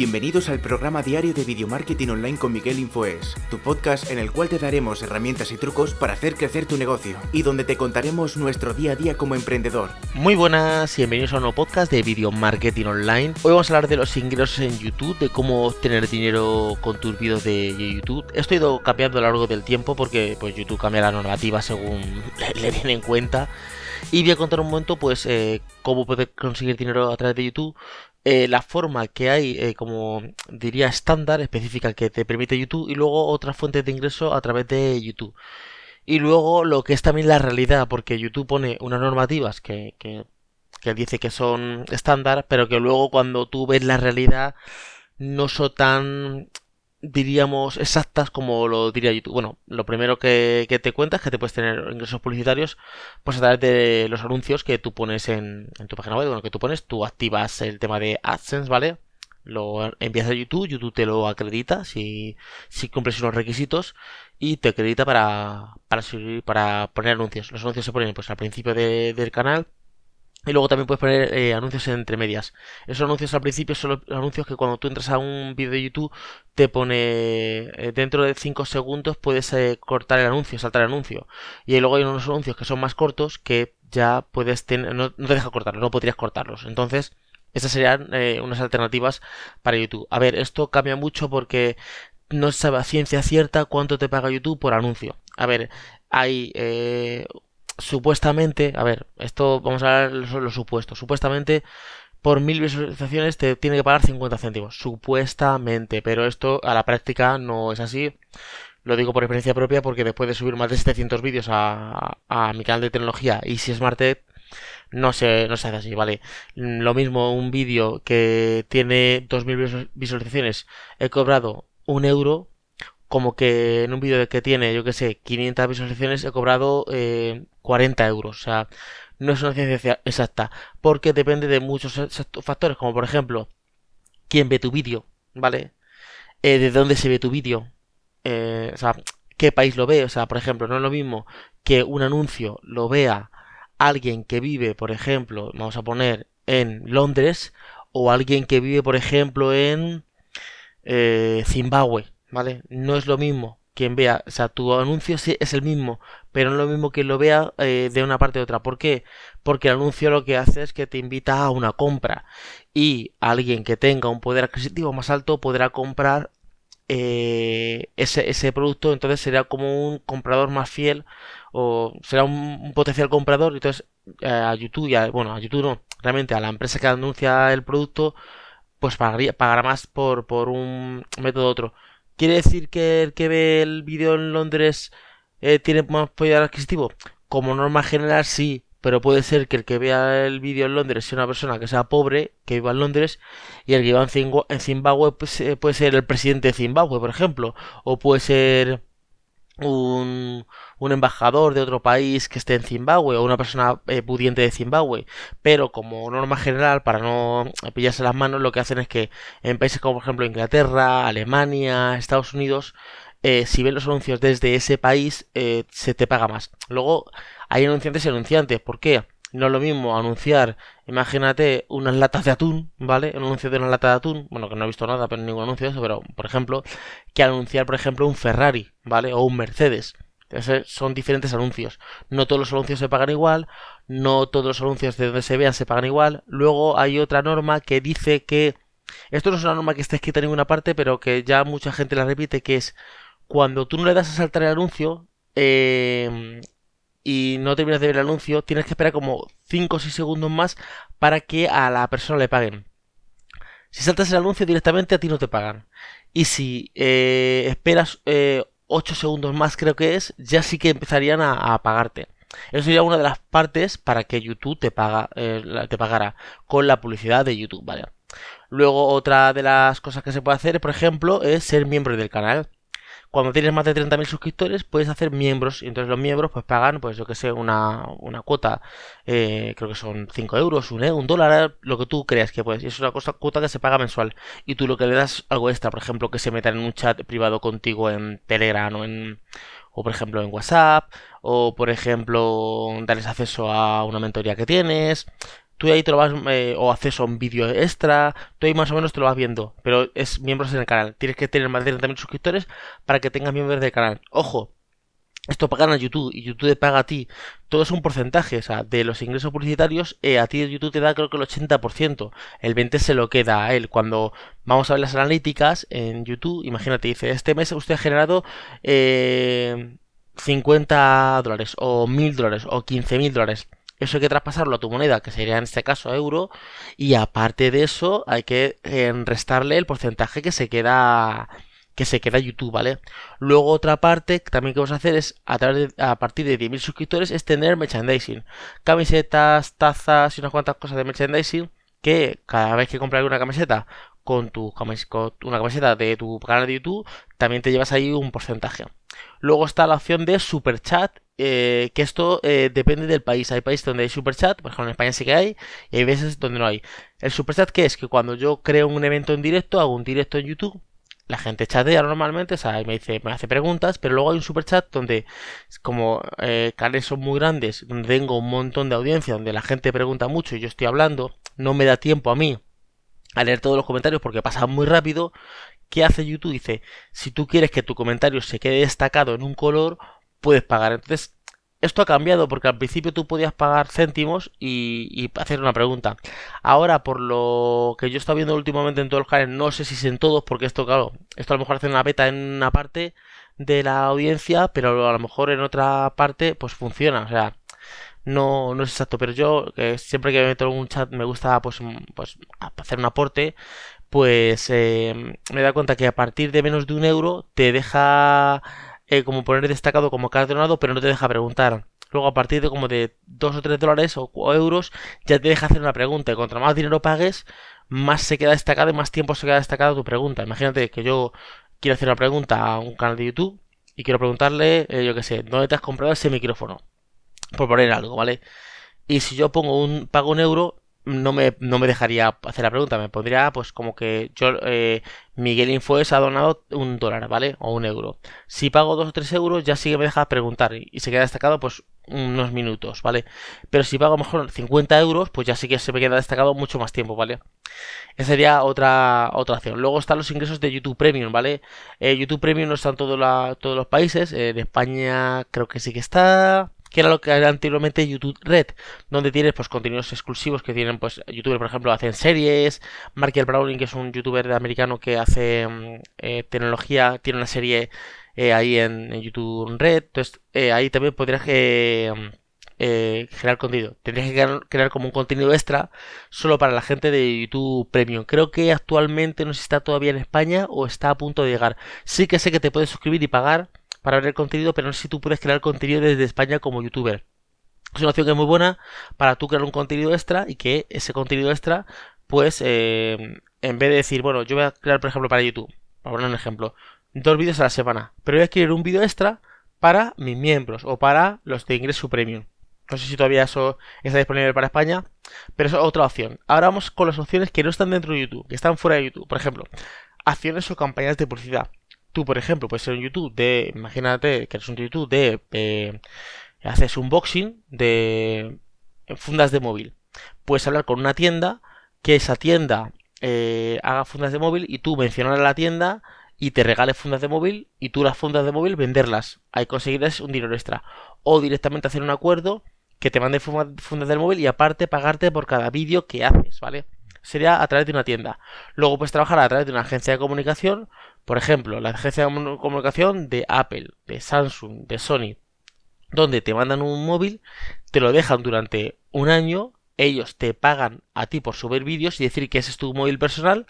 Bienvenidos al programa diario de Video Marketing Online con Miguel Infoes, tu podcast en el cual te daremos herramientas y trucos para hacer crecer tu negocio y donde te contaremos nuestro día a día como emprendedor. Muy buenas y bienvenidos a un nuevo podcast de Video Marketing Online. Hoy vamos a hablar de los ingresos en YouTube, de cómo obtener dinero con tus vídeos de YouTube. Esto ha ido cambiando a lo largo del tiempo porque pues, YouTube cambia la normativa según le, viene en cuenta. Y voy a contar un momento, pues, eh, cómo poder conseguir dinero a través de YouTube, eh, la forma que hay, eh, como diría, estándar, específica que te permite YouTube y luego otras fuentes de ingreso a través de YouTube. Y luego lo que es también la realidad, porque YouTube pone unas normativas que, que, que dice que son estándar, pero que luego cuando tú ves la realidad no son tan diríamos exactas como lo diría YouTube. Bueno, lo primero que, te cuenta es que te puedes tener ingresos publicitarios pues a través de los anuncios que tú pones en, tu página web, bueno, que tú pones, tú activas el tema de AdSense, ¿vale? Lo envías a YouTube, YouTube te lo acredita si, si cumples unos requisitos y te acredita para, para, para poner anuncios. Los anuncios se ponen pues al principio del canal y luego también puedes poner eh, anuncios entre medias. Esos anuncios al principio son los anuncios que cuando tú entras a un vídeo de YouTube te pone eh, dentro de 5 segundos puedes eh, cortar el anuncio, saltar el anuncio. Y luego hay unos anuncios que son más cortos que ya puedes tener, no, te deja cortarlos, no podrías cortarlos. Entonces, esas serían unas alternativas para YouTube. A ver, esto cambia mucho porque no se sabe a ciencia cierta cuánto te paga YouTube por anuncio. A ver, hay supuestamente, a ver, esto vamos a hablar de los supuestos. Supuestamente, por mil visualizaciones te tiene que pagar 50 céntimos. Supuestamente, pero esto a la práctica no es así. Lo digo por experiencia propia porque después de subir más de 700 vídeos a, a, mi canal de tecnología y si Smart no se, no se hace así, ¿vale? Lo mismo un vídeo que tiene 2000 visualizaciones, he cobrado un euro como que en un vídeo que tiene, yo que sé, 500 visualizaciones he cobrado eh, 40 euros. O sea, no es una ciencia exacta, porque depende de muchos factores, como por ejemplo, quién ve tu vídeo, ¿vale? Eh, de dónde se ve tu vídeo, eh, o sea, qué país lo ve, o sea, por ejemplo, no es lo mismo que un anuncio lo vea alguien que vive, por ejemplo, vamos a poner en Londres, o alguien que vive, por ejemplo, en eh, Zimbabue, ¿vale? No es lo mismo quien vea, o sea, tu anuncio sí es el mismo, pero no es lo mismo que lo vea eh, de una parte a otra. ¿Por qué? Porque el anuncio lo que hace es que te invita a una compra y alguien que tenga un poder adquisitivo más alto podrá comprar eh, ese, ese, producto, entonces será como un comprador más fiel o será un, potencial comprador, entonces eh, a YouTube, y bueno, a YouTube no, realmente a la empresa que anuncia el producto, pues pagaría, pagará más por, por un método u otro. ¿Quiere decir que el que ve el vídeo en Londres eh, tiene más poder adquisitivo? Como norma general sí, pero puede ser que el que vea el vídeo en Londres sea una persona que sea pobre, que viva en Londres, y el que viva en Zimbabue pues, eh, puede ser el presidente de Zimbabue, por ejemplo, o puede ser un, embajador de otro país que esté en Zimbabue o una persona eh, pudiente de Zimbabue. Pero como norma general, para no pillarse las manos, lo que hacen es que en países como por ejemplo Inglaterra, Alemania, Estados Unidos, eh, si ven los anuncios desde ese país, eh, se te paga más. Luego hay anunciantes y anunciantes. ¿Por qué? No es lo mismo anunciar, imagínate, unas latas de atún, ¿vale? Un anuncio de una lata de atún, bueno, que no he visto nada, pero ningún anuncio de eso, pero, por ejemplo, que anunciar, por ejemplo, un Ferrari, ¿vale? O un Mercedes. Entonces, son diferentes anuncios. No todos los anuncios se pagan igual, no todos los anuncios de donde se vean se pagan igual. Luego hay otra norma que dice que... Esto no es una norma que esté escrita en ninguna parte, pero que ya mucha gente la repite, que es cuando tú no le das a saltar el anuncio, eh, y no terminas de ver el anuncio, tienes que esperar como 5 o 6 segundos más para que a la persona le paguen. Si saltas el anuncio directamente a ti no te pagan. Y si eh, esperas eh, 8 segundos más creo que es, ya sí que empezarían a, pagarte. Eso sería una de las partes para que YouTube te, paga, eh, te pagara con la publicidad de YouTube, ¿vale? Luego otra de las cosas que se puede hacer, por ejemplo, es ser miembro del canal cuando tienes más de 30.000 suscriptores puedes hacer miembros. Y entonces los miembros pues pagan pues yo que sé una, una cuota eh, creo que son 5 euros un, un dólar lo que tú creas que puedes. Y es una cosa, cuota que se paga mensual. Y tú lo que le das algo extra por ejemplo que se metan en un chat privado contigo en Telegram o en o por ejemplo en WhatsApp o por ejemplo darles acceso a una mentoría que tienes tú ahí te lo vas, eh, o acceso a un vídeo extra, tú ahí más o menos te lo vas viendo, pero es miembros en el canal. Tienes que tener más de 30.000 suscriptores para que tengas miembros del canal. Ojo, esto pagan a YouTube y YouTube te paga a ti. Todo es un porcentaje, o sea, de los ingresos publicitarios, eh, a ti YouTube te da creo que el 80%. El 20% se lo queda a él. Cuando vamos a ver las analíticas en YouTube, imagínate, dice, este mes usted ha generado eh, 50 dólares, o 1000 dólares, o 15.000 dólares. Eso hay que traspasarlo a tu moneda, que sería en este caso euro, y aparte de eso hay que eh, restarle el porcentaje que se queda que se queda YouTube, ¿vale? Luego otra parte también que vamos a hacer es a, través a partir de 10.000 suscriptores es tener merchandising, camisetas, tazas y unas cuantas cosas de merchandising que cada vez que compras una camiseta con tu una camiseta de tu canal de YouTube, también te llevas ahí un porcentaje. Luego está la opción de super chat, eh, que esto eh, depende del país. Hay países donde hay super chat, por ejemplo en España sí que hay, y hay veces donde no hay. El super chat que es que cuando yo creo un evento en directo, hago un directo en YouTube, la gente chatea normalmente, o sea, me dice, me hace preguntas, pero luego hay un super chat donde, como eh, canales son muy grandes, donde tengo un montón de audiencia, donde la gente pregunta mucho y yo estoy hablando, no me da tiempo a mí a leer todos los comentarios porque pasa muy rápido. ¿Qué hace YouTube? Dice, si tú quieres que tu comentario se quede destacado en un color, puedes pagar. Entonces, esto ha cambiado porque al principio tú podías pagar céntimos y, hacer una pregunta. Ahora, por lo que yo he estado viendo últimamente en todos los canales, no sé si es en todos, porque esto, claro, esto a lo mejor hace una beta en una parte de la audiencia, pero a lo mejor en otra parte, pues funciona. O sea, no, no es exacto, pero yo siempre que me meto en un chat me gusta pues, pues hacer un aporte, pues eh, me da cuenta que a partir de menos de un euro te deja eh, como poner destacado como donado, pero no te deja preguntar. Luego a partir de como de 2 o 3 dólares o, euros ya te deja hacer una pregunta. Y contra más dinero pagues, más se queda destacado y más tiempo se queda destacado tu pregunta. Imagínate que yo quiero hacer una pregunta a un canal de YouTube y quiero preguntarle, eh, yo qué sé, ¿dónde te has comprado ese micrófono? por poner algo, ¿vale? Y si yo pongo un pago un euro, no me, no me dejaría hacer la pregunta, me pondría pues como que yo, eh, Miguel Infoes ha donado un dólar, ¿vale? O un euro. Si pago dos o tres euros, ya sí que me deja preguntar y, se queda destacado pues unos minutos, ¿vale? Pero si pago mejor 50 euros, pues ya sí que se me queda destacado mucho más tiempo, ¿vale? Esa sería otra, otra opción. Luego están los ingresos de YouTube Premium, ¿vale? Eh, YouTube Premium no está en todos los países, en España creo que sí que está que era lo que era anteriormente YouTube Red, donde tienes pues contenidos exclusivos que tienen pues youtubers por ejemplo hacen series, Markel Browning que es un youtuber americano que hace mm, eh, tecnología, tiene una serie eh, ahí en, YouTube Red, entonces eh, ahí también podrías mm, generar contenido. Tendrías que crear, como un contenido extra solo para la gente de YouTube Premium. Creo que actualmente no sé está todavía en España o está a punto de llegar. Sí que sé que te puedes suscribir y pagar para ver el contenido, pero no sé si tú puedes crear contenido desde España como youtuber. Es una opción que es muy buena para tú crear un contenido extra y que ese contenido extra, pues, eh, en vez de decir, bueno, yo voy a crear, por ejemplo, para YouTube, para poner un ejemplo, dos vídeos a la semana, pero voy a crear un vídeo extra para mis miembros o para los de ingreso premium. No sé si todavía eso está disponible para España, pero es otra opción. Ahora vamos con las opciones que no están dentro de YouTube, que están fuera de YouTube. Por ejemplo, acciones o campañas de publicidad tú, por ejemplo, puedes ser un YouTube de, imagínate que eres un YouTube de, eh, haces unboxing de fundas de móvil. Puedes hablar con una tienda, que esa tienda eh, haga fundas de móvil y tú mencionar a la tienda y te regales fundas de móvil y tú las fundas de móvil venderlas. Ahí conseguirás un dinero extra. O directamente hacer un acuerdo que te mande fundas del móvil y aparte pagarte por cada vídeo que haces, ¿vale? Sería a través de una tienda. Luego puedes trabajar a través de una agencia de comunicación por ejemplo, la agencia de comunicación de Apple, de Samsung, de Sony, donde te mandan un móvil, te lo dejan durante un año, ellos te pagan a ti por subir vídeos y decir que ese es tu móvil personal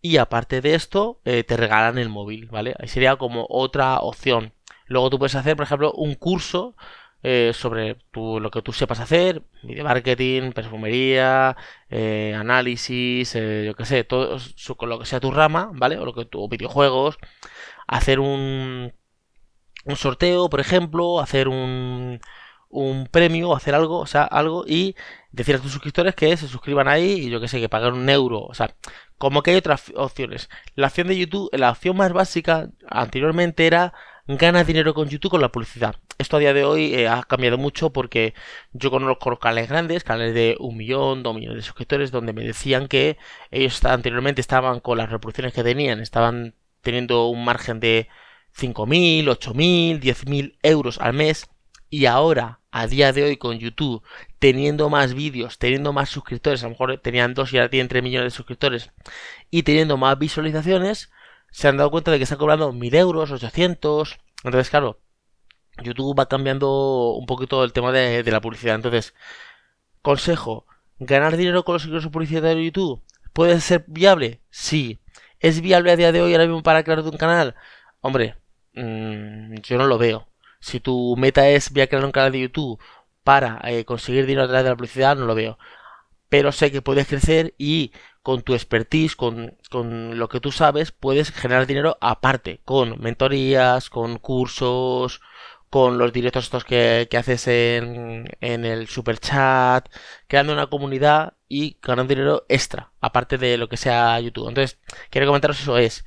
y aparte de esto eh, te regalan el móvil, ¿vale? Ahí sería como otra opción. Luego tú puedes hacer, por ejemplo, un curso eh, sobre lo que tú sepas hacer, video marketing, perfumería, eh, análisis, eh, yo que sé, todo lo que sea tu rama, ¿vale? O lo que tu videojuegos, hacer un un sorteo, por ejemplo, hacer un un premio, hacer algo, o sea, algo y decir a tus suscriptores que se suscriban ahí y yo que sé, que paguen un euro, o sea, como que hay otras opciones. La opción de YouTube, la opción más básica anteriormente era ganas dinero con YouTube con la publicidad. Esto a día de hoy eh, ha cambiado mucho porque yo conozco canales grandes, canales de un millón, dos millones de suscriptores, donde me decían que ellos anteriormente estaban con las reproducciones que tenían, estaban teniendo un margen de 5.000, 8.000, 10.000 euros al mes y ahora, a día de hoy con YouTube, teniendo más vídeos, teniendo más suscriptores, a lo mejor tenían dos y ahora tienen 3 millones de suscriptores y teniendo más visualizaciones, se han dado cuenta de que están cobrando 1000 euros, 800. Entonces, claro, YouTube va cambiando un poquito el tema de, la publicidad. Entonces, consejo, ¿ganar dinero con los ingresos publicitarios de YouTube? ¿Puede ser viable? Sí. ¿Es viable a día de hoy ahora mismo para crear un canal? Hombre, mm, yo no lo veo. Si tu meta es crear un canal de YouTube para eh, conseguir dinero a través de la publicidad, no lo veo. Pero sé que puedes crecer y con tu expertise, con, lo que tú sabes, puedes generar dinero aparte, con mentorías, con cursos, con los directos estos que, haces en, en, el super chat, creando una comunidad y ganando dinero extra, aparte de lo que sea YouTube. Entonces, quiero comentaros eso es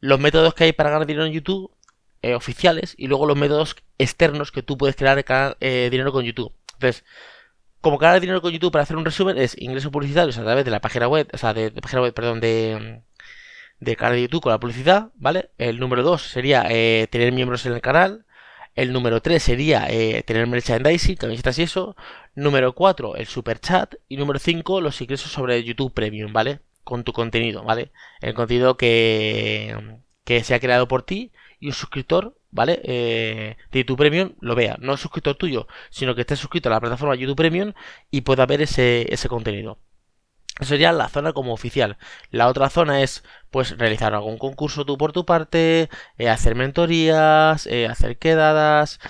los métodos que hay para ganar dinero en YouTube eh, oficiales y luego los métodos externos que tú puedes crear eh, dinero con YouTube. Entonces, como ganar dinero con YouTube para hacer un resumen es ingresos publicitarios a través de la página web, o sea, de, página web, perdón, de, de canal de YouTube con la publicidad, ¿vale? El número 2 sería eh, tener miembros en el canal. El número 3 sería eh, tener merchandising, camisetas y eso. Número 4, el super chat. Y número 5, los ingresos sobre YouTube Premium, ¿vale? Con tu contenido, ¿vale? El contenido que, que se ha creado por ti y un suscriptor ¿vale? Eh, de YouTube Premium lo vea. No es suscriptor tuyo, sino que esté suscrito a la plataforma YouTube Premium y pueda ver ese, ese contenido. Eso sería la zona como oficial. La otra zona es, pues, realizar algún concurso tú por tu parte, eh, hacer mentorías, eh, hacer quedadas,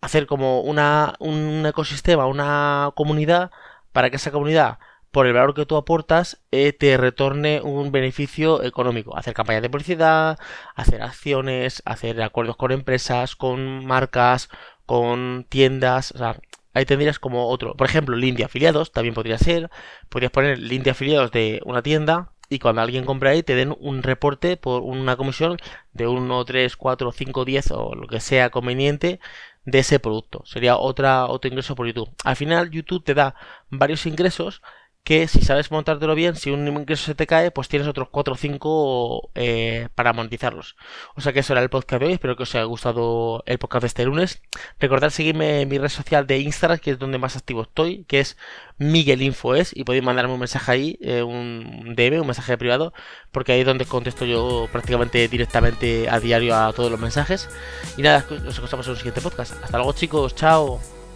hacer como una, un ecosistema, una comunidad, para que esa comunidad por el valor que tú aportas eh, te retorne un beneficio económico. Hacer campañas de publicidad, hacer acciones, hacer acuerdos con empresas, con marcas, con tiendas. O sea, ahí tendrías como otro. Por ejemplo, link de afiliados también podría ser. Podrías poner link de afiliados de una tienda y cuando alguien compra ahí te den un reporte por una comisión de 1, 3, 4, 5, 10 o lo que sea conveniente de ese producto. Sería otra, otro ingreso por YouTube. Al final YouTube te da varios ingresos que si sabes montártelo bien, si un ingreso se te cae, pues tienes otros 4 o 5 eh, para monetizarlos. O sea que eso era el podcast de hoy, espero que os haya gustado el podcast de este lunes. Recordad seguirme en mi red social de Instagram, que es donde más activo estoy, que es MiguelInfoes, y podéis mandarme un mensaje ahí, eh, un DM, un mensaje privado, porque ahí es donde contesto yo prácticamente directamente a diario a todos los mensajes. Y nada, nos escuchamos en un siguiente podcast. Hasta luego chicos, chao.